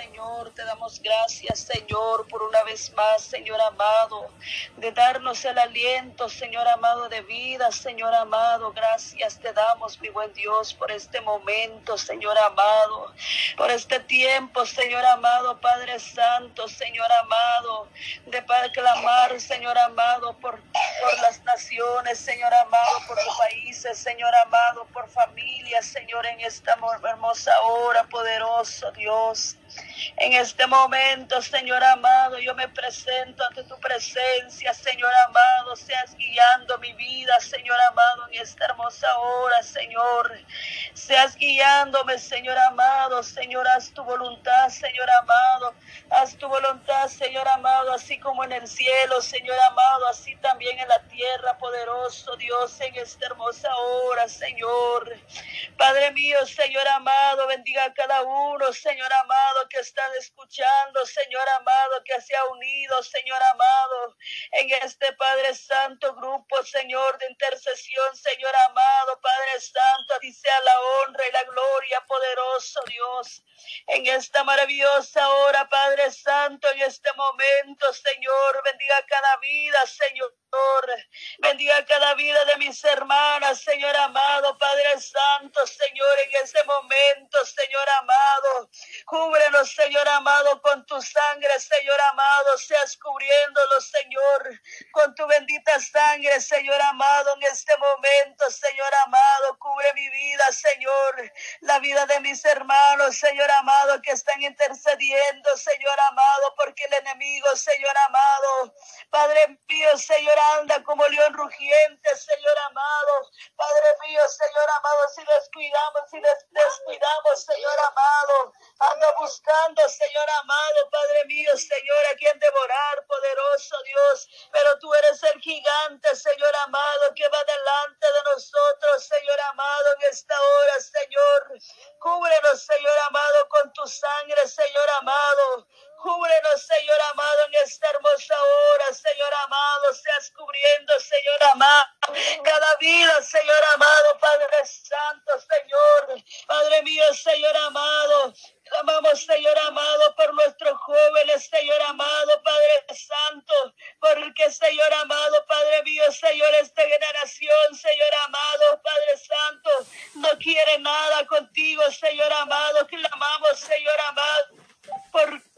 Señor. Te damos gracias, Señor, por una vez más, Señor amado, de darnos el aliento, Señor amado, de vida, Señor amado. Gracias te damos, mi buen Dios, por este momento, Señor amado, por este tiempo, Señor amado, Padre Santo, Señor amado, de clamar, Señor amado, por, por las naciones, Señor amado, por los países, Señor amado, por familias, Señor, en esta hermosa hora, poderoso Dios. En este momento, Señor amado, yo me presento ante tu presencia, Señor amado, seas guiando mi vida, Señor amado, en esta hermosa hora, Señor. Seas guiándome, Señor amado, Señor, haz tu voluntad, Señor amado, haz tu voluntad, Señor amado, así como en el cielo, Señor amado, así también en la tierra, poderoso Dios, en esta hermosa hora, Señor. Padre mío, Señor amado, bendiga a cada uno, Señor amado, que están escuchando, Señor amado, que se ha unido, Señor amado, en este Padre Santo grupo, Señor, de intercesión, Señor amado, Padre Santo, a sea la honra y la gloria, poderoso Dios, en esta maravillosa hora, Padre Santo, en este momento, Señor, bendiga cada vida, Señor. Bendiga cada vida de mis hermanas, Señor amado, Padre Santo, Señor, en este momento, Señor amado. Cúbrenos, Señor amado, con tu sangre, Señor amado. Seas cubriéndolos, Señor, con tu bendita sangre, Señor amado, en este momento, Señor amado. Cubre mi vida, Señor, la vida de mis hermanos, Señor amado, que están intercediendo, Señor amado, porque el enemigo, Señor amado, Padre mío, Señor anda como león rugiente, Señor amado. Padre mío, Señor amado, si descuidamos, si descuidamos, Señor amado, buscando, Señor amado, Padre mío, Señor, a quien devorar, poderoso Dios. Pero tú eres el gigante, Señor amado, que va delante de nosotros, Señor amado, en esta hora, Señor. Cúbrenos, Señor amado, con tu sangre, Señor amado. Cúbrenos, Señor amado, en esta hermosa hora, Señor amado, seas cubriendo, Señor amado, cada vida, Señor amado, Padre Santo, Señor, Padre mío, Señor amado, Clamamos, Señor amado, por nuestros jóvenes, Señor amado, Padre Santo, porque, Señor amado, Padre mío, Señor, esta generación, Señor amado, Padre Santo, no quiere nada contigo, Señor amado, clamamos, Señor amado, por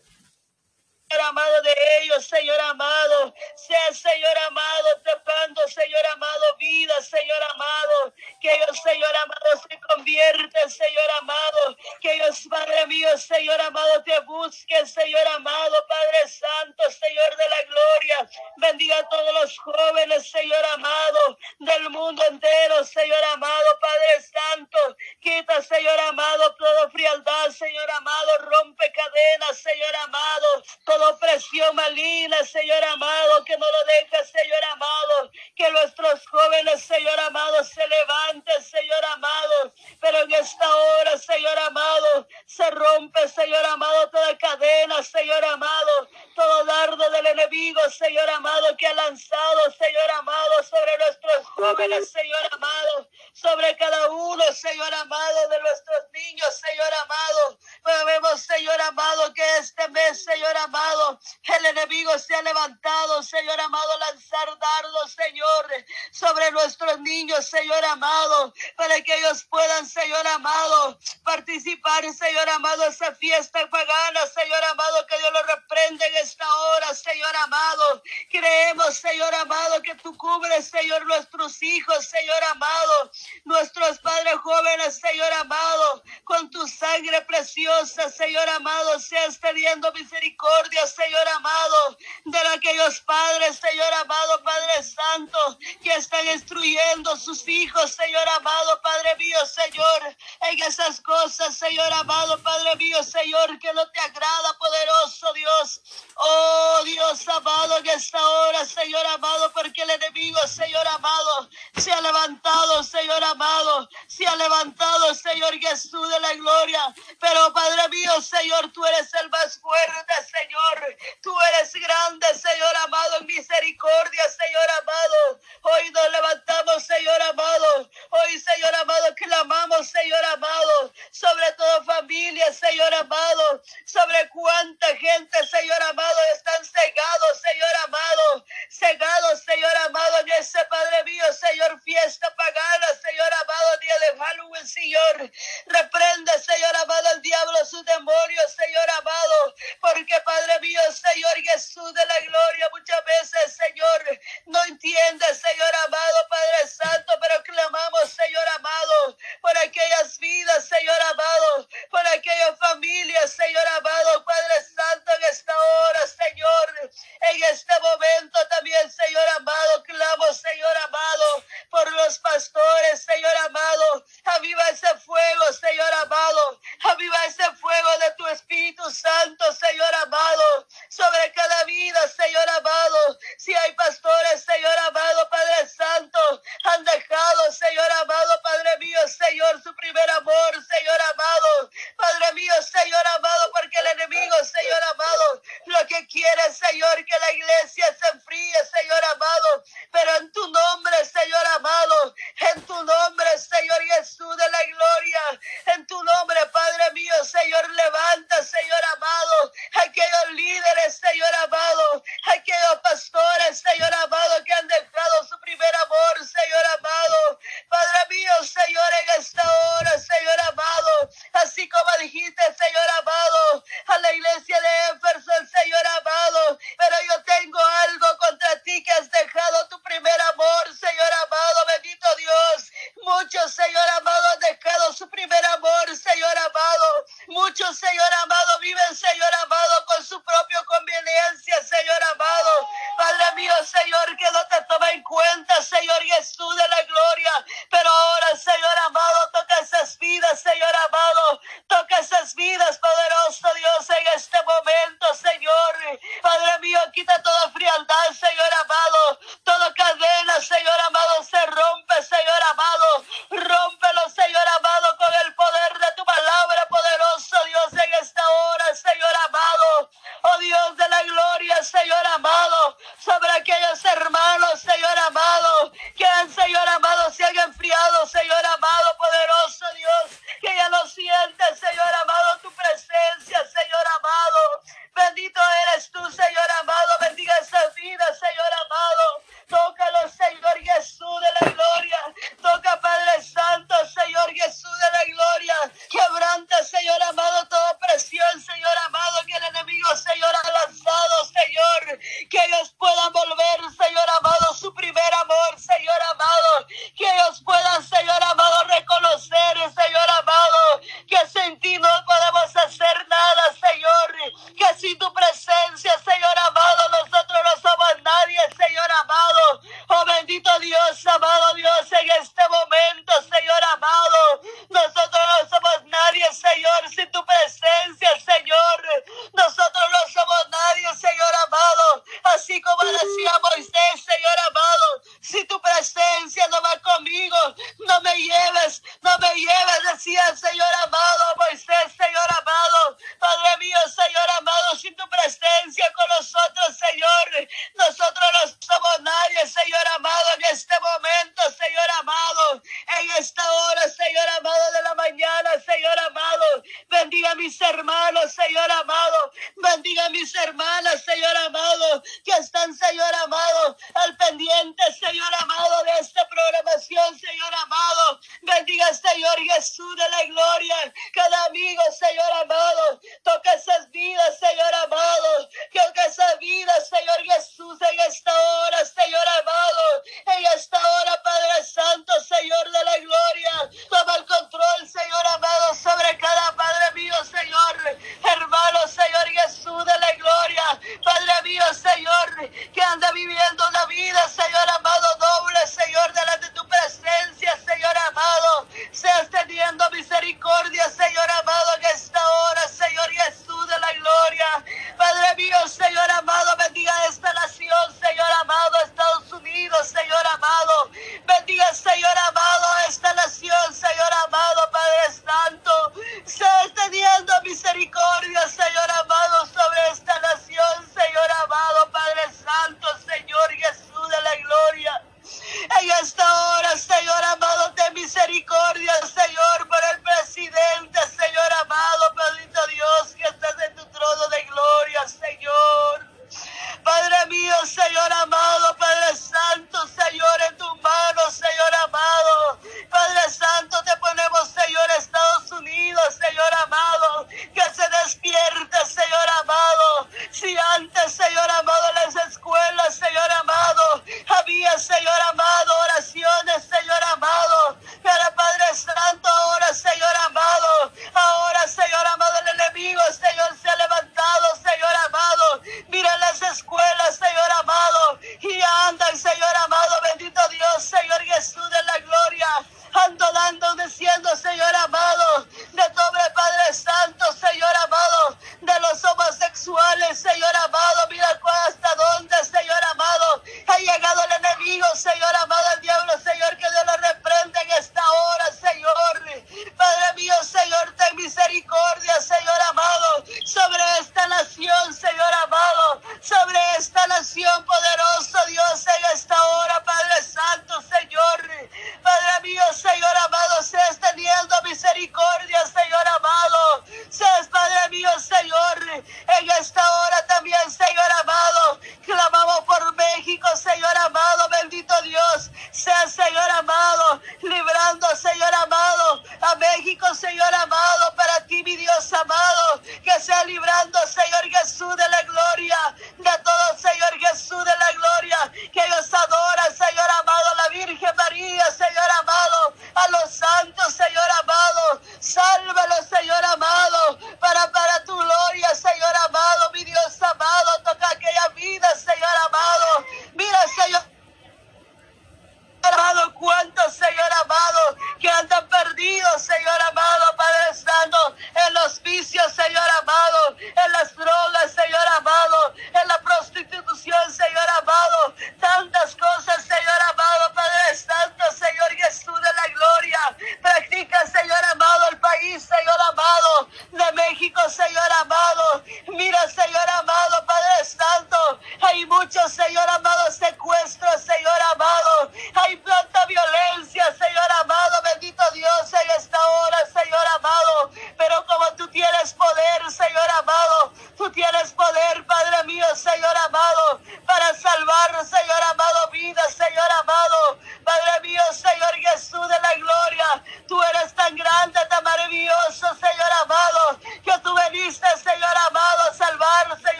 Señor amado, de ellos, Señor amado. Sea, Señor amado, tocando, Señor amado, vida, Señor amado. Que ellos, Señor amado, se convierten, Señor amado. Que ellos, Padre mío, Señor amado, te busquen, Señor amado, Padre Santo, Señor de la gloria. Bendiga a todos los jóvenes, Señor amado, del mundo entero, Señor amado, Padre Santo. Quita, Señor amado, toda frialdad, Señor amado, rompe cadenas, Señor amado. Todo opresión maligna, Señor amado, que no lo deje, Señor amado, que nuestros jóvenes, Señor amado, se levanten, Señor amado, pero en esta hora, Señor amado, se rompe, Señor amado, toda cadena, Señor amado, todo dardo del enemigo, Señor amado, que ha lanzado, Señor amado, sobre nuestros jóvenes, Señor amado, sobre cada uno, Señor amado, de nuestros niños, Señor amado. Podemos, Señor amado, que este mes, Señor amado, el enemigo se ha levantado, Señor amado, lanzar dardos, Señor, sobre nuestros niños, Señor amado, para que ellos puedan, Señor amado, participar, Señor amado, esa fiesta pagana, Señor amado, que Dios lo reprende en esta hora, Señor amado. Creemos, Señor amado, que tú cubres, Señor, nuestros hijos, Señor amado, nuestros padres jóvenes, Señor amado, con tu sangre preciosa, Señor amado, seas teniendo misericordia Señor amado, de aquellos padres, Señor amado, Padre Santo, que están instruyendo sus hijos, Señor amado, Padre mío, Señor, en esas cosas, Señor amado, Padre mío, Señor, que no te agrada, poderoso Dios. Oh Dios amado, en esta hora, Señor amado, porque el enemigo, Señor amado, se ha levantado, Señor amado, se ha levantado, Señor Jesús de la gloria. Pero Padre mío, Señor, tú eres el más fuerte, Señor. Tú eres grande, Señor amado, en misericordia, Señor amado. Hoy nos levantamos, Señor amado. Hoy, Señor amado, clamamos, Señor amado, sobre todo familia, Señor amado, sobre cuánta gente, Señor amado, están cegados, Señor amado, cegados, Señor amado, en ese Padre mío, Señor, fiesta pagana, Señor amado, día de Halloween, Señor. Reprende, Señor amado, el diablo, sus demonios, Señor amado, porque Padre mío, Señor Jesús de la gloria, muchas veces, Señor, no entiende, Señor amado, Padre Santo, pero clamamos, Señor amado, por aquellas vidas, Señor amado, por aquellas familias, Señor amado, Padre Santo, en esta hora, Señor, en este momento también, Señor amado, clamo, Señor amado, por los pastores, Señor amado, aviva ese fuego, Señor amado, aviva ese fuego de tu Espíritu Santo, Señor amado, sobre cada vida, Señor amado, si hay pastores, Señor amado, hermanos, Señor amado. Bendiga a mis hermanas, Señor amado, que están, Señor amado, al pendiente, Señor amado, de esta programación, Señor amado. Bendiga, Señor Jesús de la gloria. Cada amigo, Señor amado. Señor Jesús, de la gloria, de todo, Señor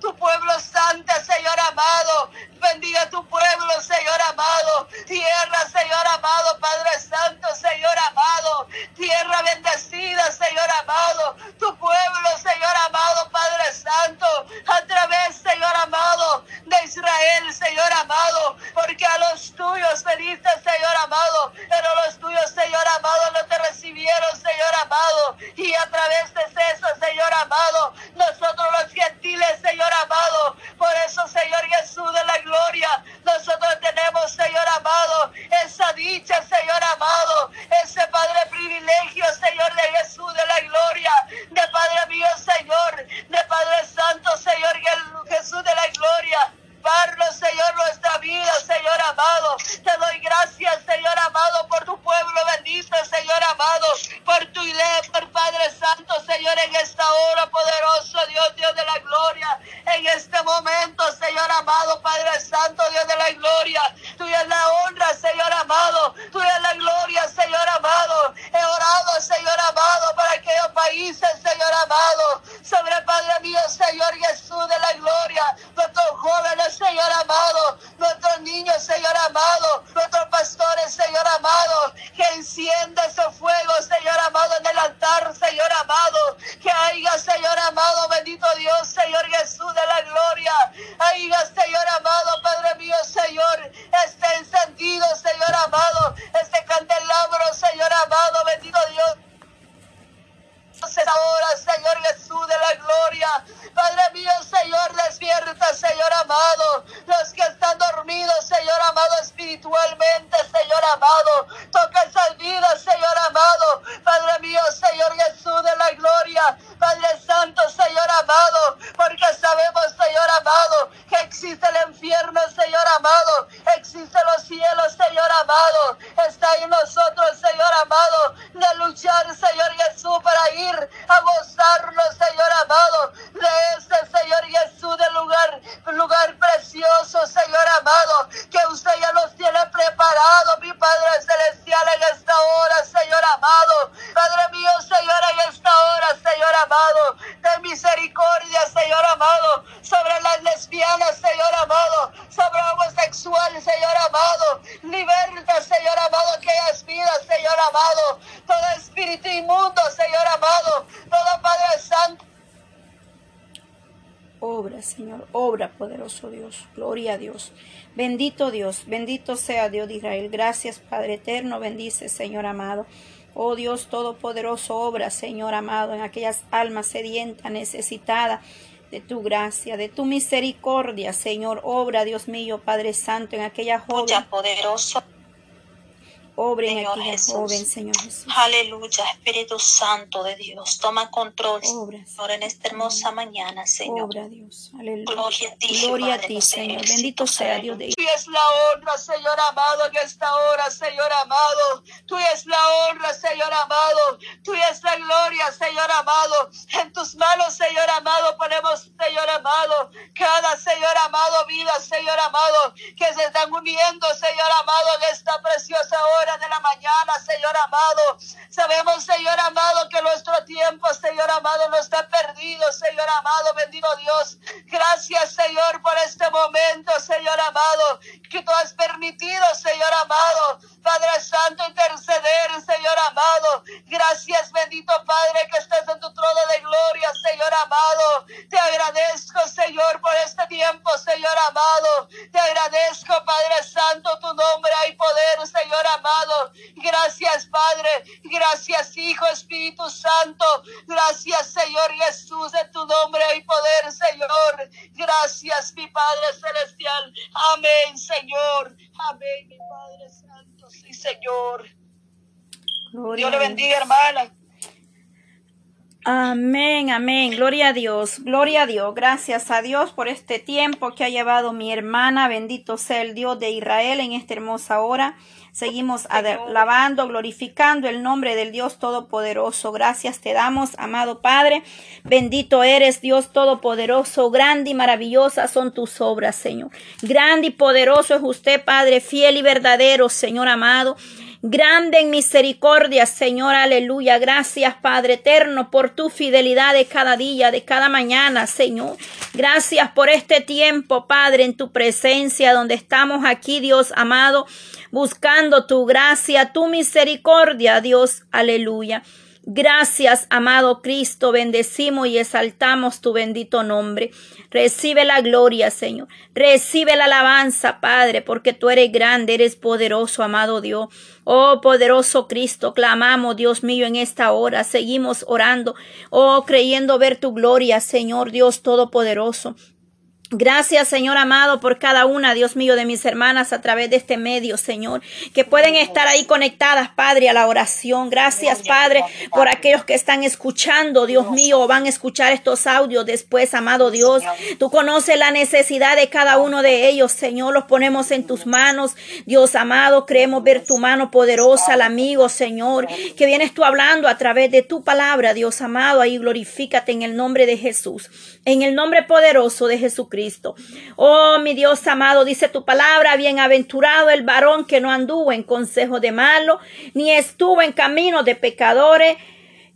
tu pueblo santo, Señor amado, bendiga tu pueblo, Señor amado, tierra, Señor amado, Padre Santo, Señor amado, tierra bendecida, Señor amado, tu pueblo, Señor amado, Padre Santo, a través, Israel, Señor amado, porque a los tuyos veniste, Señor amado, pero los tuyos, Señor amado, no te recibieron, Señor amado, y a través de eso, Señor amado, nosotros los gentiles, Señor amado, por eso, Señor Jesús de la gloria, nosotros tenemos, Señor amado, esa dicha, Señor amado, ese Padre privilegio, Señor de Jesús de la gloria, de Padre mío, Señor, de Padre Santo, Señor Jesús de la gloria. Señor, nuestra vida, Señor amado. Te doy gracias, Señor amado, por tu pueblo bendito, Señor amado, por tu por Padre Santo, Señor, en esta hora poderoso, Dios, Dios de la gloria, en este momento, Señor amado, Padre Santo, Dios de la gloria, tuya es la honra, Señor amado, tuya es la gloria, Señor amado. He orado, Señor amado, para aquellos países, Señor amado, sobre Padre mío, Señor Jesús de la gloria, nuestros jóvenes, Señor amado, nuestros niños, Señor amado, nuestros pastores, Señor amado, que encienda esos fuegos, Señor amado, en el altar, Señor amado, que haya, Señor amado, bendito Dios, Señor Jesús de la gloria, haya, Señor amado, Padre mío, Señor, esté encendido, Señor amado, este candelabro, Señor amado, bendito Dios ahora, Señor Jesús de la gloria. Padre mío, Señor, despierta, Señor amado. Los que están dormidos, Señor amado, espiritualmente, Señor amado. Toca esas vidas, Señor amado. Padre mío, Señor Jesús de la gloria. Padre Santo, Señor amado. Porque sabemos, Señor amado, que existe el infierno, Señor amado. Existen los cielos, Señor amado. Está en nosotros, Señor amado, de luchar, Señor Jesús, para ir a gozarnos, Señor amado, de este Señor Jesús, del lugar, lugar precioso, Señor amado, que usted ya nos tiene preparado, mi Padre Celestial, en esta hora, Señor amado. Padre mío, Señor, en esta hora, Señor amado, de misericordia, Señor amado, sobre las lesbianas, Señor amado, sobre homosexuales, Señor amado, liberta, Señor amado, aquellas vidas, Señor amado, todo espíritu inmundo, Señor amado, todo Padre Santo. Obra, Señor, obra, poderoso Dios. Gloria a Dios. Bendito Dios, bendito sea Dios de Israel. Gracias, Padre eterno, bendice, Señor amado. Oh Dios Todopoderoso, obra, Señor amado, en aquellas almas sedientas, necesitadas de tu gracia, de tu misericordia, Señor. Obra, Dios mío, Padre Santo, en aquella joven. poderoso. Señor Jesús. joven, Señor Jesús. Aleluya, Espíritu Santo de Dios, toma control, Obra, Señor, en esta hermosa mañana, Señor. Obra, Dios. Aleluya. Gloria a ti, Gloria a ti, Señor. Bendito sea. Dios de Tú es la honra, Señor amado, en esta hora, Señor amado. Tú es la honra, Señor amado. Tú es la gloria, Señor amado. En tus manos, Señor amado, ponemos, Señor amado, cada, Señor amado, vida, Señor amado, que se están uniendo, Señor amado, en esta preciosa hora de la mañana, Señor amado. Sabemos, Señor amado, que nuestro tiempo, Señor amado, no está perdido, Señor amado, bendito Dios. Gracias, Señor, por este momento, Señor amado, que tú has permitido, Señor amado, Padre Santo, interceder, Señor amado. Gracias, bendito Padre, que estás en tu trono de gloria, Señor amado. Te agradezco, Señor, por este tiempo, Señor amado. Te agradezco, Padre Santo, tu nombre hay poder, Señor amado. Gracias, Padre. Gracias, Hijo, Espíritu Santo. Gracias, Señor Jesús, en tu nombre hay poder, Señor. Gracias, mi Padre Celestial. Amén, Señor. Amén, mi Padre Santo. Sí, Señor. Dios le bendiga, hermana. Amén, amén. Gloria a Dios, gloria a Dios. Gracias a Dios por este tiempo que ha llevado mi hermana. Bendito sea el Dios de Israel en esta hermosa hora. Seguimos alabando, glorificando el nombre del Dios Todopoderoso. Gracias te damos, amado Padre. Bendito eres, Dios Todopoderoso. Grande y maravillosa son tus obras, Señor. Grande y poderoso es usted, Padre, fiel y verdadero, Señor amado. Grande en misericordia, Señor, aleluya. Gracias, Padre eterno, por tu fidelidad de cada día, de cada mañana, Señor. Gracias por este tiempo, Padre, en tu presencia, donde estamos aquí, Dios amado buscando tu gracia, tu misericordia, Dios, aleluya. Gracias, amado Cristo, bendecimos y exaltamos tu bendito nombre. Recibe la gloria, Señor. Recibe la alabanza, Padre, porque tú eres grande, eres poderoso, amado Dios. Oh, poderoso Cristo, clamamos, Dios mío, en esta hora. Seguimos orando, oh, creyendo ver tu gloria, Señor Dios Todopoderoso. Gracias, Señor amado, por cada una, Dios mío, de mis hermanas a través de este medio, Señor, que pueden estar ahí conectadas, Padre, a la oración. Gracias, Padre, por aquellos que están escuchando, Dios mío, o van a escuchar estos audios después, amado Dios. Tú conoces la necesidad de cada uno de ellos, Señor. Los ponemos en tus manos, Dios amado. Creemos ver tu mano poderosa, al amigo, Señor, que vienes tú hablando a través de tu palabra, Dios amado. Ahí glorifícate en el nombre de Jesús, en el nombre poderoso de Jesucristo. Oh, mi Dios amado, dice tu palabra, bienaventurado el varón que no anduvo en consejo de malo, ni estuvo en camino de pecadores,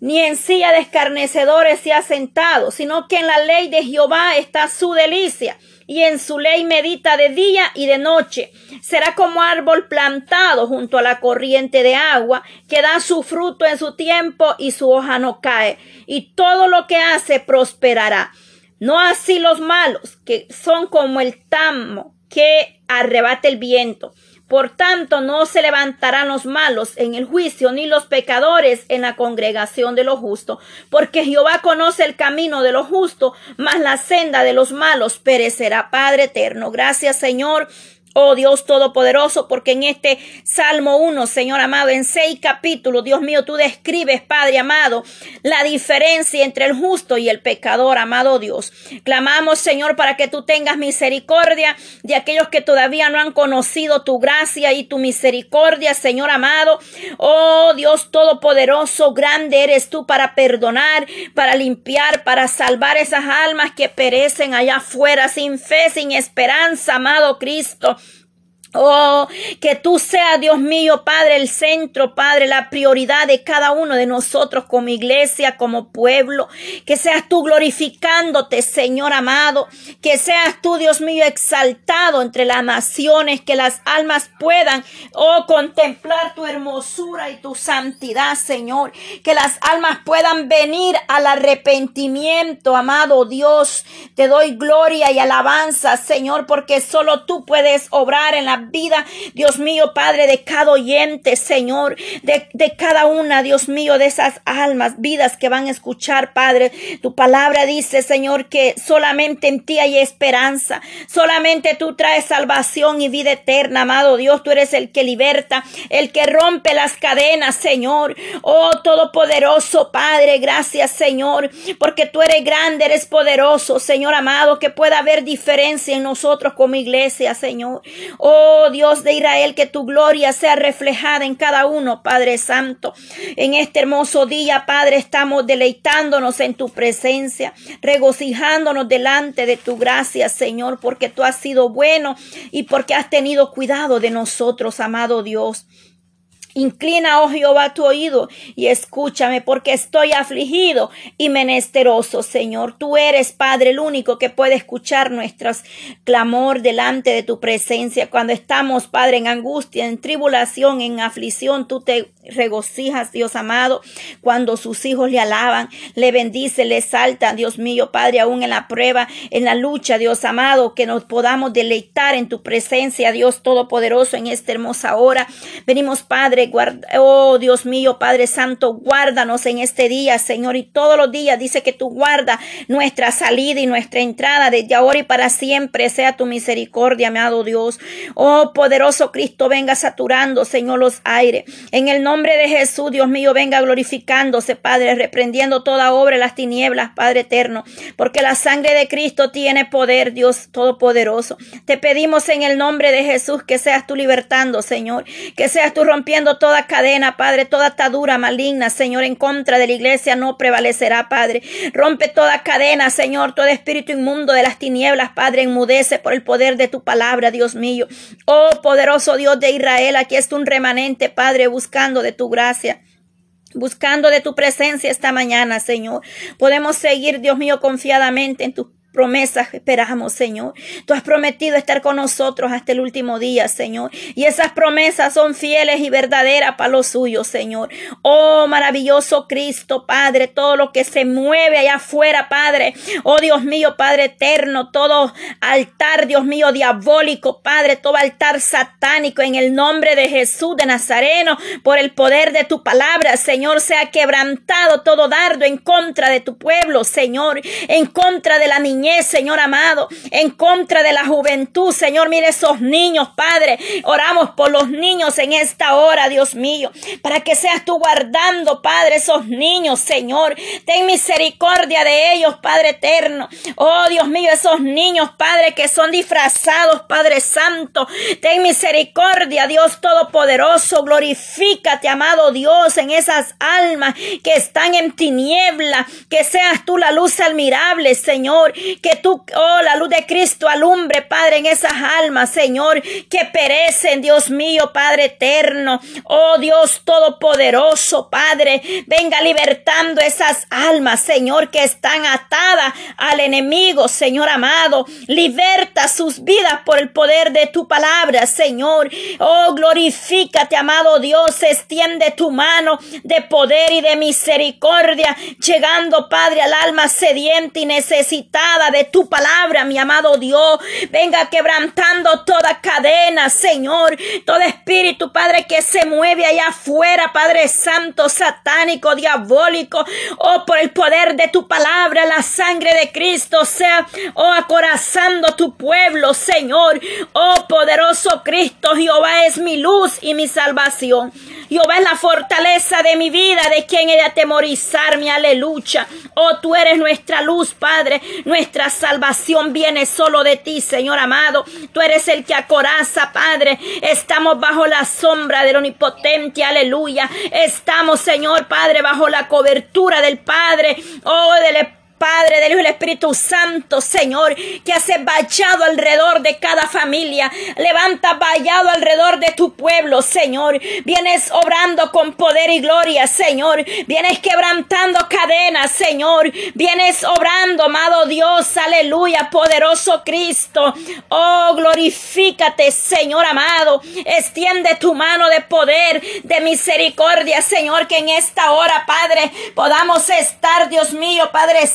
ni en silla de escarnecedores se ha sentado, sino que en la ley de Jehová está su delicia, y en su ley medita de día y de noche. Será como árbol plantado junto a la corriente de agua, que da su fruto en su tiempo y su hoja no cae, y todo lo que hace prosperará. No así los malos, que son como el tamo que arrebata el viento. Por tanto, no se levantarán los malos en el juicio, ni los pecadores en la congregación de los justos, porque Jehová conoce el camino de los justos, mas la senda de los malos perecerá. Padre eterno, gracias Señor Oh Dios Todopoderoso, porque en este Salmo 1, Señor amado, en seis capítulos, Dios mío, tú describes, Padre amado, la diferencia entre el justo y el pecador, amado Dios. Clamamos, Señor, para que tú tengas misericordia de aquellos que todavía no han conocido tu gracia y tu misericordia, Señor amado. Oh Dios Todopoderoso, grande eres tú para perdonar, para limpiar, para salvar esas almas que perecen allá afuera sin fe, sin esperanza, amado Cristo. Oh, que tú seas, Dios mío, Padre, el centro, Padre, la prioridad de cada uno de nosotros como iglesia, como pueblo. Que seas tú glorificándote, Señor amado. Que seas tú, Dios mío, exaltado entre las naciones. Que las almas puedan, oh, contemplar tu hermosura y tu santidad, Señor. Que las almas puedan venir al arrepentimiento, amado Dios. Te doy gloria y alabanza, Señor, porque solo tú puedes obrar en la vida, Dios mío, Padre, de cada oyente, Señor, de, de cada una, Dios mío, de esas almas, vidas que van a escuchar, Padre. Tu palabra dice, Señor, que solamente en ti hay esperanza, solamente tú traes salvación y vida eterna, amado Dios, tú eres el que liberta, el que rompe las cadenas, Señor. Oh, todopoderoso Padre, gracias, Señor, porque tú eres grande, eres poderoso, Señor amado, que pueda haber diferencia en nosotros como iglesia, Señor. Oh, Oh Dios de Israel, que tu gloria sea reflejada en cada uno, Padre Santo. En este hermoso día, Padre, estamos deleitándonos en tu presencia, regocijándonos delante de tu gracia, Señor, porque tú has sido bueno y porque has tenido cuidado de nosotros, amado Dios. Inclina, oh Jehová, tu oído y escúchame, porque estoy afligido y menesteroso, Señor. Tú eres, Padre, el único que puede escuchar nuestros clamor delante de tu presencia. Cuando estamos, Padre, en angustia, en tribulación, en aflicción, tú te regocijas, Dios amado, cuando sus hijos le alaban, le bendice, le saltan, Dios mío, Padre, aún en la prueba, en la lucha, Dios amado, que nos podamos deleitar en tu presencia, Dios Todopoderoso, en esta hermosa hora. Venimos, Padre, oh Dios mío, Padre Santo, guárdanos en este día, Señor, y todos los días dice que tú guarda nuestra salida y nuestra entrada desde ahora y para siempre, sea tu misericordia, amado Dios. Oh poderoso Cristo, venga saturando, Señor, los aires. En el nombre de Jesús, Dios mío, venga glorificándose, Padre, reprendiendo toda obra de las tinieblas, Padre eterno, porque la sangre de Cristo tiene poder, Dios Todopoderoso. Te pedimos en el nombre de Jesús que seas tú libertando, Señor, que seas tú rompiendo toda cadena, Padre, toda atadura maligna, Señor, en contra de la iglesia no prevalecerá, Padre. Rompe toda cadena, Señor, todo espíritu inmundo de las tinieblas, Padre, enmudece por el poder de tu palabra, Dios mío. Oh, poderoso Dios de Israel, aquí es un remanente, Padre, buscando de tu gracia buscando de tu presencia esta mañana, Señor. Podemos seguir, Dios mío, confiadamente en tu promesas esperamos, Señor. Tú has prometido estar con nosotros hasta el último día, Señor. Y esas promesas son fieles y verdaderas para los suyos, Señor. Oh, maravilloso Cristo, Padre, todo lo que se mueve allá afuera, Padre. Oh, Dios mío, Padre eterno, todo altar, Dios mío, diabólico, Padre, todo altar satánico en el nombre de Jesús de Nazareno, por el poder de tu palabra, Señor, sea quebrantado todo dardo en contra de tu pueblo, Señor, en contra de la Señor amado, en contra de la juventud, Señor. Mire esos niños, Padre. Oramos por los niños en esta hora, Dios mío, para que seas tú guardando, Padre, esos niños, Señor. Ten misericordia de ellos, Padre eterno. Oh, Dios mío, esos niños, Padre, que son disfrazados, Padre Santo. Ten misericordia, Dios Todopoderoso. Glorifícate, amado Dios, en esas almas que están en tiniebla. Que seas tú la luz admirable, Señor que tú, oh, la luz de Cristo alumbre, Padre, en esas almas, Señor, que perecen, Dios mío, Padre eterno. Oh, Dios todopoderoso, Padre, venga libertando esas almas, Señor, que están atadas al enemigo, Señor amado. Liberta sus vidas por el poder de tu palabra, Señor. Oh, glorifícate, amado Dios, extiende tu mano de poder y de misericordia, llegando, Padre, al alma sediente y necesitada de tu palabra, mi amado Dios. Venga quebrantando toda cadena, Señor. Todo espíritu, Padre, que se mueve allá afuera, Padre Santo, satánico, diabólico. Oh, por el poder de tu palabra, la sangre de Cristo sea, oh, acorazando tu pueblo, Señor. Oh, poderoso Cristo, Jehová es mi luz y mi salvación. Jehová es la fortaleza de mi vida, de quien he de atemorizarme, aleluya. Oh, tú eres nuestra luz, Padre, nuestra salvación viene solo de ti, Señor amado. Tú eres el que acoraza, Padre. Estamos bajo la sombra del Omnipotente, aleluya. Estamos, Señor Padre, bajo la cobertura del Padre, oh, del Padre, del Hijo del Espíritu Santo, Señor, que hace vallado alrededor de cada familia. Levanta vallado alrededor de tu pueblo, Señor. Vienes obrando con poder y gloria, Señor. Vienes quebrantando cadenas, Señor. Vienes obrando, amado Dios, aleluya, poderoso Cristo. Oh, glorifícate, Señor amado. Extiende tu mano de poder, de misericordia, Señor, que en esta hora, Padre, podamos estar, Dios mío, Padre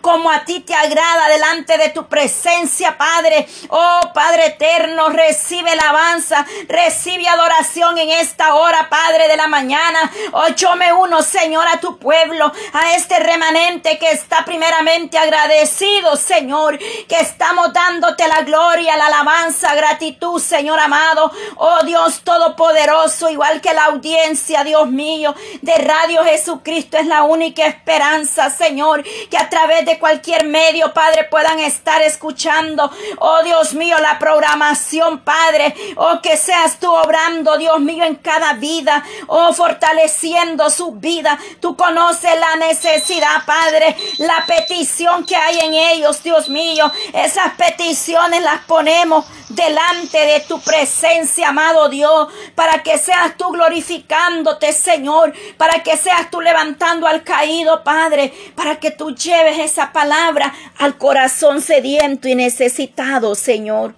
Como a ti te agrada delante de tu presencia, Padre. Oh, Padre eterno, recibe alabanza, recibe adoración en esta hora, Padre de la mañana. Oh, yo me uno, Señor, a tu pueblo, a este remanente que está primeramente agradecido, Señor, que estamos dándote la gloria, la alabanza, gratitud, Señor amado. Oh, Dios todopoderoso, igual que la audiencia, Dios mío, de Radio Jesucristo es la única esperanza, Señor, que a través de cualquier medio, Padre, puedan estar escuchando, oh Dios mío, la programación, Padre, oh que seas tú obrando, Dios mío, en cada vida, oh fortaleciendo su vida. Tú conoces la necesidad, Padre, la petición que hay en ellos, Dios mío. Esas peticiones las ponemos delante de tu presencia, amado Dios, para que seas tú glorificándote, Señor, para que seas tú levantando al caído, Padre, para que tú lleves esa palabra al corazón sediento y necesitado, Señor.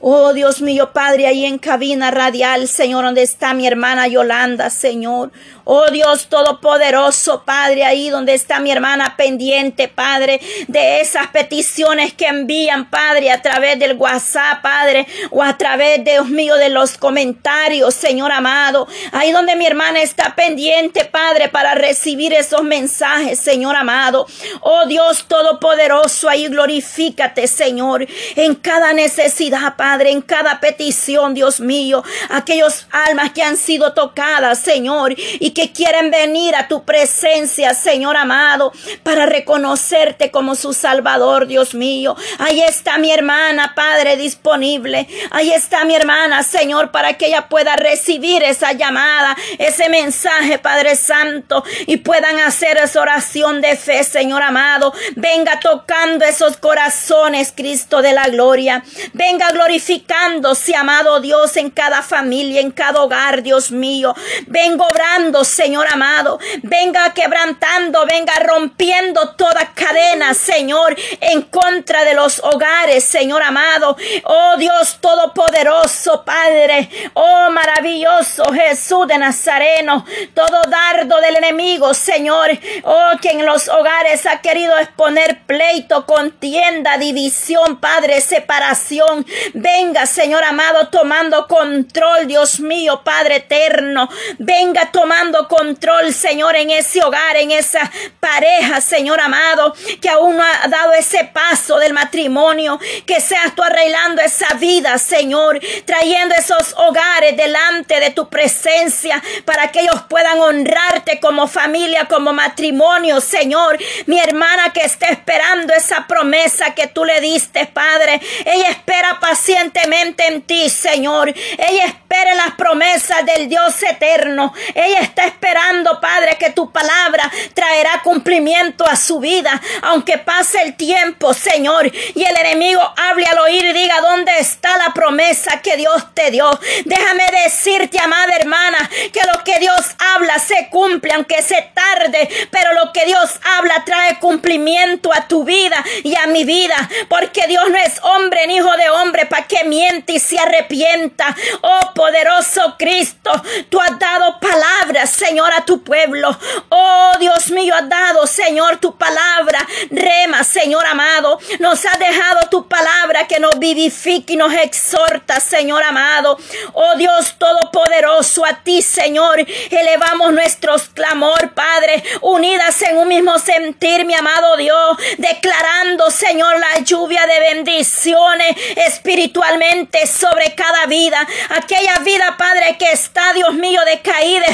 Oh Dios mío, Padre, ahí en cabina radial, Señor, donde está mi hermana Yolanda, Señor. Oh Dios Todopoderoso, Padre, ahí donde está mi hermana pendiente, Padre, de esas peticiones que envían, Padre, a través del WhatsApp, Padre, o a través, Dios mío, de los comentarios, Señor amado. Ahí donde mi hermana está pendiente, Padre, para recibir esos mensajes, Señor amado. Oh Dios Todopoderoso, ahí glorifícate, Señor, en cada necesidad, Padre. En cada petición, Dios mío, aquellos almas que han sido tocadas, Señor, y que quieren venir a tu presencia, Señor amado, para reconocerte como su Salvador, Dios mío. Ahí está mi hermana, Padre, disponible. Ahí está mi hermana, Señor, para que ella pueda recibir esa llamada, ese mensaje, Padre Santo, y puedan hacer esa oración de fe, Señor amado. Venga tocando esos corazones, Cristo de la gloria. Venga glorificándose, amado Dios, en cada familia, en cada hogar, Dios mío. Venga obrando, Señor amado. Venga quebrantando, venga rompiendo toda cadena, Señor, en contra de los hogares, Señor amado. Oh Dios Todopoderoso, Padre. Oh maravilloso Jesús de Nazareno. Todo dardo del enemigo, Señor. Oh, que en los hogares ha querido exponer pleito, contienda, división, Padre, separación. Venga, Señor amado, tomando control, Dios mío, Padre eterno. Venga tomando control, Señor, en ese hogar, en esa pareja, Señor amado, que aún no ha dado ese paso del matrimonio. Que seas tú arreglando esa vida, Señor, trayendo esos hogares delante de tu presencia para que ellos puedan honrarte como familia, como matrimonio, Señor. Mi hermana que está esperando esa promesa que tú le diste, Padre. Ella espera pacientemente en ti, Señor. Ella espera en las promesas del Dios eterno. Ella está esperando, Padre, que tu palabra traerá cumplimiento a su vida, aunque pase el tiempo, Señor, y el enemigo hable al oír y diga, ¿dónde está la promesa que Dios te dio? Déjame decirte, amada hermana, que lo que Dios habla se cumple, aunque se tarde, pero lo que Dios habla trae cumplimiento a tu vida y a mi vida, porque Dios no es hombre ni hijo de hombre para que miente y se arrepienta. Oh poderoso Cristo, tú has dado palabras, Señor, a tu pueblo. Oh Dios mío, has dado, Señor, tu palabra. Rema, Señor amado, nos ha dejado tu palabra que nos vivifica y nos exhorta, Señor amado. Oh Dios todopoderoso, a ti, Señor, elevamos nuestros clamor, Padre, unidas en un mismo sentir, mi amado Dios, declarando, Señor, la lluvia de bendiciones espiritualmente sobre cada vida. Aquella vida, Padre, que está, Dios mío, decaída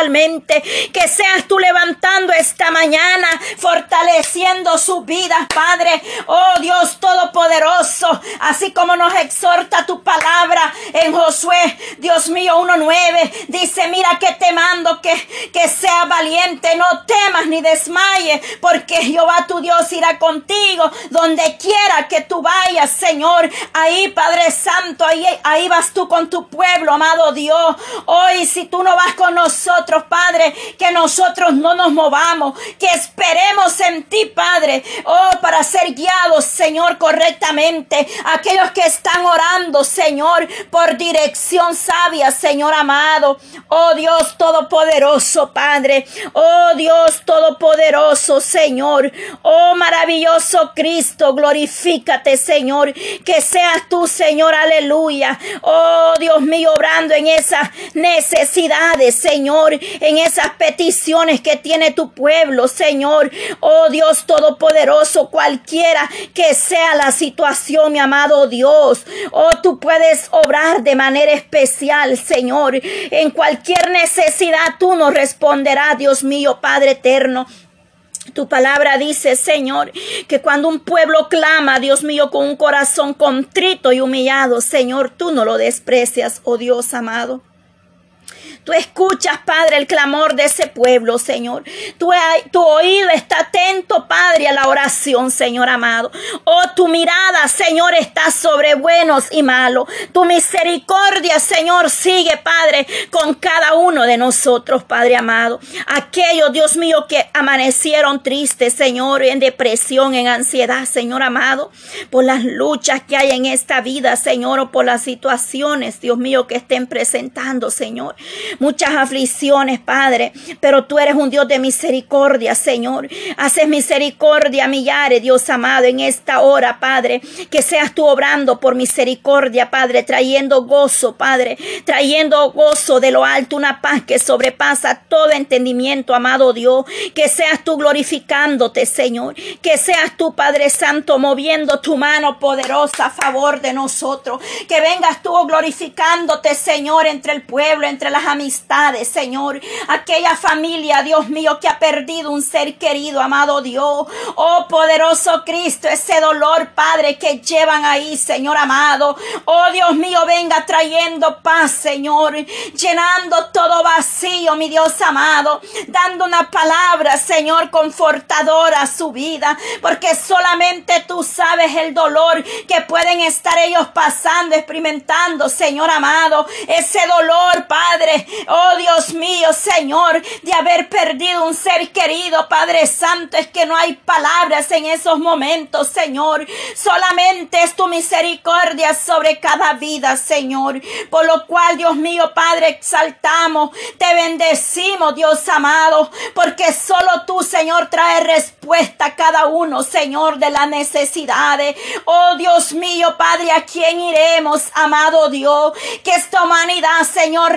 espiritualmente. Que seas tú levantando esta mañana, fortaleciendo su vida, Padre. Oh Dios Todopoderoso, así como nos exhorta tu palabra en Josué, Dios mío, 1.9, dice, mira que te mando que, que sea valiente, no temas ni desmayes, porque Jehová tu Dios irá contigo donde quiera que tú vayas, Señor. Ahí, Padre Santo, ahí, ahí vas tú con tu pueblo, amado Dios. Hoy, si tú no vas con nosotros, Padre, que nosotros no nos movamos, que esperemos en ti, Padre, oh, para ser guiados, Señor, correctamente. Aquellos que están orando, Señor, por dirección sabia, Señor amado. Oh Dios Todopoderoso, Padre. Oh Dios Todopoderoso, Señor. Oh maravilloso Cristo, glorifícate, Señor. Que seas tú, Señor, aleluya. Oh Dios mío, obrando en esas necesidades, Señor, en esas peticiones que tiene tu pueblo, Señor. Oh Dios Todopoderoso, cualquiera que sea la situación, mi amado Dios. Oh, tú puedes obrar de manera especial, Señor. En cualquier necesidad tú nos responderás, Dios mío, Padre eterno. Tu palabra dice, Señor, que cuando un pueblo clama, Dios mío, con un corazón contrito y humillado, Señor, tú no lo desprecias, oh Dios amado. Tú escuchas, Padre, el clamor de ese pueblo, Señor. Tu, oído está atento, Padre, a la oración, Señor amado. Oh, tu mirada, Señor, está sobre buenos y malos. Tu misericordia, Señor, sigue, Padre, con cada uno de nosotros, Padre amado. Aquellos, Dios mío, que amanecieron tristes, Señor, en depresión, en ansiedad, Señor amado, por las luchas que hay en esta vida, Señor, o por las situaciones, Dios mío, que estén presentando, Señor muchas aflicciones, Padre, pero tú eres un Dios de misericordia, Señor. Haces misericordia, millares, Dios amado, en esta hora, Padre, que seas tú obrando por misericordia, Padre, trayendo gozo, Padre, trayendo gozo de lo alto, una paz que sobrepasa todo entendimiento, amado Dios, que seas tú glorificándote, Señor. Que seas tú, Padre Santo, moviendo tu mano poderosa a favor de nosotros. Que vengas tú glorificándote, Señor, entre el pueblo, entre las amistades, Señor. Aquella familia, Dios mío, que ha perdido un ser querido, amado Dios. Oh, poderoso Cristo, ese dolor, Padre, que llevan ahí, Señor amado. Oh, Dios mío, venga trayendo paz, Señor. Llenando todo vacío, mi Dios amado. Dando una palabra, Señor, confortadora a su vida. Porque solamente tú sabes el dolor que pueden estar ellos pasando, experimentando, Señor amado. Ese dolor, Padre. Oh, Dios mío, Señor, de haber perdido un ser querido, Padre Santo. Es que no hay palabras en esos momentos, Señor. Solamente es tu misericordia sobre cada vida, Señor. Por lo cual, Dios mío, Padre, exaltamos, te bendecimos, Dios amado, porque solo tú, Señor, traes respuesta a cada uno, Señor, de las necesidades. Oh Dios mío, Padre, ¿a quién iremos, amado Dios? Que esta humanidad, Señor,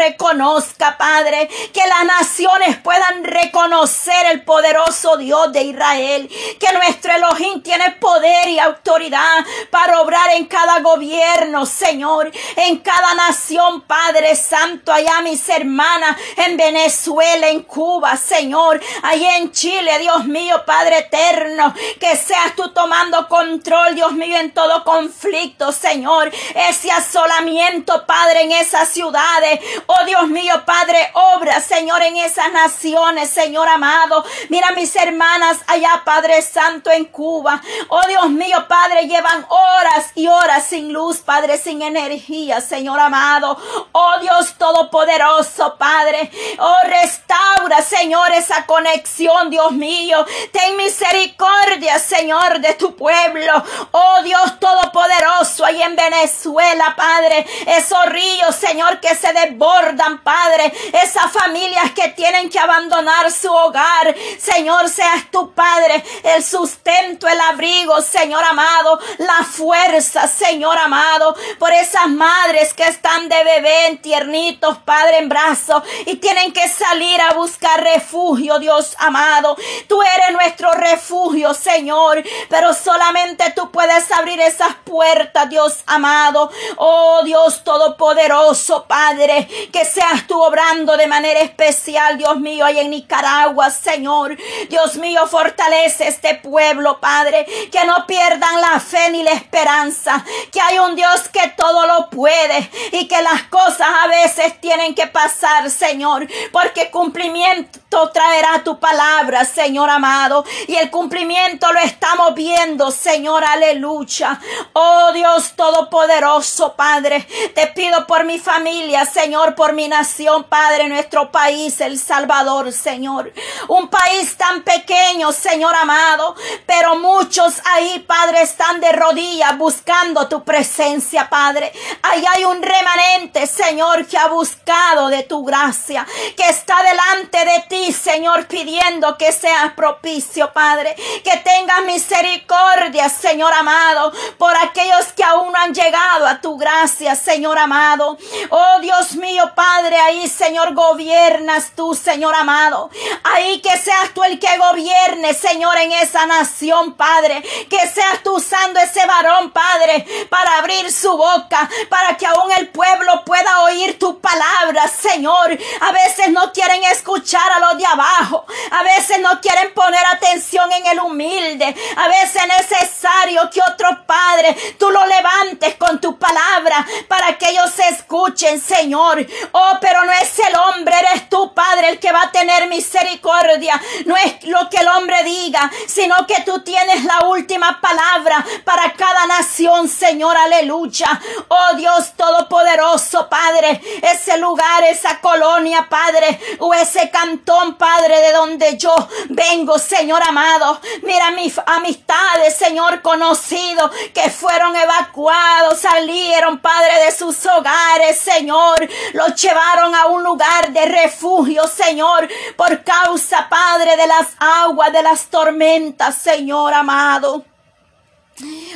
Padre, que las naciones puedan reconocer el poderoso Dios de Israel, que nuestro Elohim tiene poder y autoridad para obrar en cada gobierno, Señor, en cada nación, Padre Santo, allá mis hermanas, en Venezuela, en Cuba, Señor, allá en Chile, Dios mío, Padre eterno, que seas tú tomando control, Dios mío, en todo conflicto, Señor, ese asolamiento, Padre, en esas ciudades, oh Dios mío, Padre, obra, Señor, en esas naciones, Señor amado, mira mis hermanas allá, Padre Santo, en Cuba, oh Dios mío, Padre, llevan horas y horas sin luz, Padre, sin energía, Señor amado, oh Dios Todopoderoso, Padre, oh restaura, Señor, esa conexión, Dios mío, ten misericordia, Señor, de tu pueblo, oh Dios Todopoderoso, ahí en Venezuela, Padre, esos ríos, Señor, que se desbordan, Padre, esas familias que tienen que abandonar su hogar, Señor, seas tu Padre, el sustento, el abrigo, Señor amado, la fuerza, Señor amado, por esas madres que están de bebé en tiernitos, Padre, en brazos y tienen que salir a buscar refugio, Dios amado. Tú eres nuestro refugio, Señor, pero solamente tú puedes abrir esas puertas, Dios amado. Oh Dios Todopoderoso, Padre, que seas obrando de manera especial, Dios mío, ahí en Nicaragua, Señor. Dios mío, fortalece este pueblo, Padre, que no pierdan la fe ni la esperanza, que hay un Dios que todo lo puede y que las cosas a veces tienen que pasar, Señor, porque cumplimiento traerá tu palabra, Señor amado, y el cumplimiento lo estamos viendo, Señor, aleluya. Oh Dios Todopoderoso, Padre, te pido por mi familia, Señor, por mi nación, Padre, nuestro país, El Salvador, Señor. Un país tan pequeño, Señor amado, pero muchos ahí, Padre, están de rodillas buscando tu presencia, Padre. Ahí hay un remanente, Señor, que ha buscado de tu gracia, que está delante de ti, Señor, pidiendo que seas propicio, Padre, que tengas misericordia, Señor amado, por aquellos que aún no han llegado a tu gracia, Señor amado. Oh Dios mío, Padre, ahí, Señor, gobiernas tú, Señor amado. Ahí que seas tú el que gobierne, Señor, en esa nación, Padre. Que seas tú usando ese varón, Padre, para abrir su boca, para que aún el pueblo pueda oír tu palabra, Señor. A veces no quieren escuchar a los de abajo. A veces no quieren poner atención en el humilde. A veces es necesario que otro Padre tú lo levantes con tu palabra para que ellos se escuchen, Señor. Oh, pero no es el hombre, eres tú, Padre, el que va a tener misericordia. No es lo que el hombre diga, sino que tú tienes la última palabra para cada nación, Señor. Aleluya. Oh Dios Todopoderoso, Padre. Ese lugar, esa colonia, Padre, o ese cantón, Padre, de donde yo vengo, Señor amado. Mira mis amistades, Señor, conocidos que fueron evacuados, salieron, Padre, de sus hogares, Señor. Los llevaron a un lugar de refugio, Señor, por causa, Padre, de las aguas, de las tormentas, Señor amado.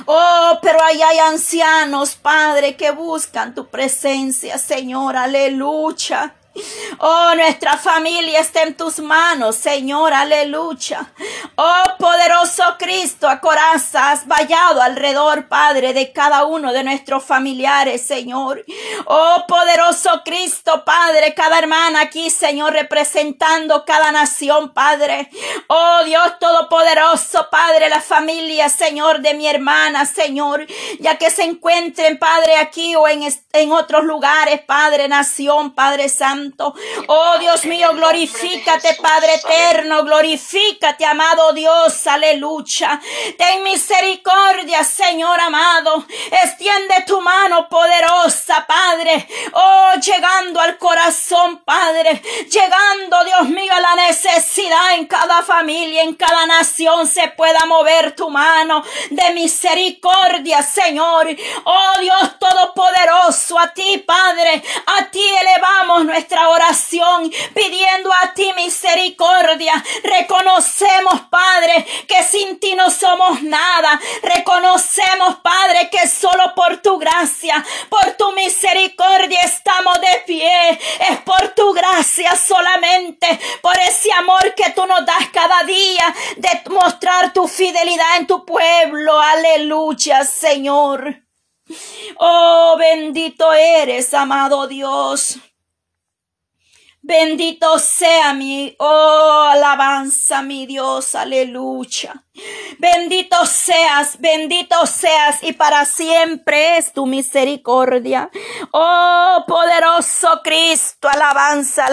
Oh, pero ahí hay ancianos, Padre, que buscan tu presencia, Señor, aleluya. Oh, nuestra familia está en tus manos, Señor, aleluya. Oh, poderoso Cristo, acoraza, has vallado alrededor, Padre, de cada uno de nuestros familiares, Señor. Oh, poderoso Cristo, Padre, cada hermana aquí, Señor, representando cada nación, Padre. Oh, Dios Todopoderoso, Padre, la familia, Señor, de mi hermana, Señor, ya que se encuentren, Padre, aquí o en, en otros lugares, Padre, nación, Padre Santo. Oh Dios mío, glorifícate, Padre eterno, glorifícate, amado Dios, aleluya. Ten misericordia, Señor amado. Extiende tu mano poderosa, Padre. Oh, llegando al corazón, Padre. Llegando, Dios mío, a la necesidad en cada familia, en cada nación se pueda mover tu mano de misericordia, Señor. Oh Dios Todopoderoso, a ti, Padre, a ti elevamos nuestra oración pidiendo a ti misericordia. Reconocemos, Padre, que sin ti no somos nada. Reconocemos, Padre, que solo por tu gracia, por tu misericordia estamos de pie. Es por tu gracia solamente, por ese amor que tú nos das cada día de mostrar tu fidelidad en tu pueblo. Aleluya, Señor. Oh, bendito eres, amado Dios. Bendito sea mi, oh, alabanza, mi Dios, aleluya. Bendito seas, bendito seas y para siempre es tu misericordia. Oh, poderoso Cristo, alabanza.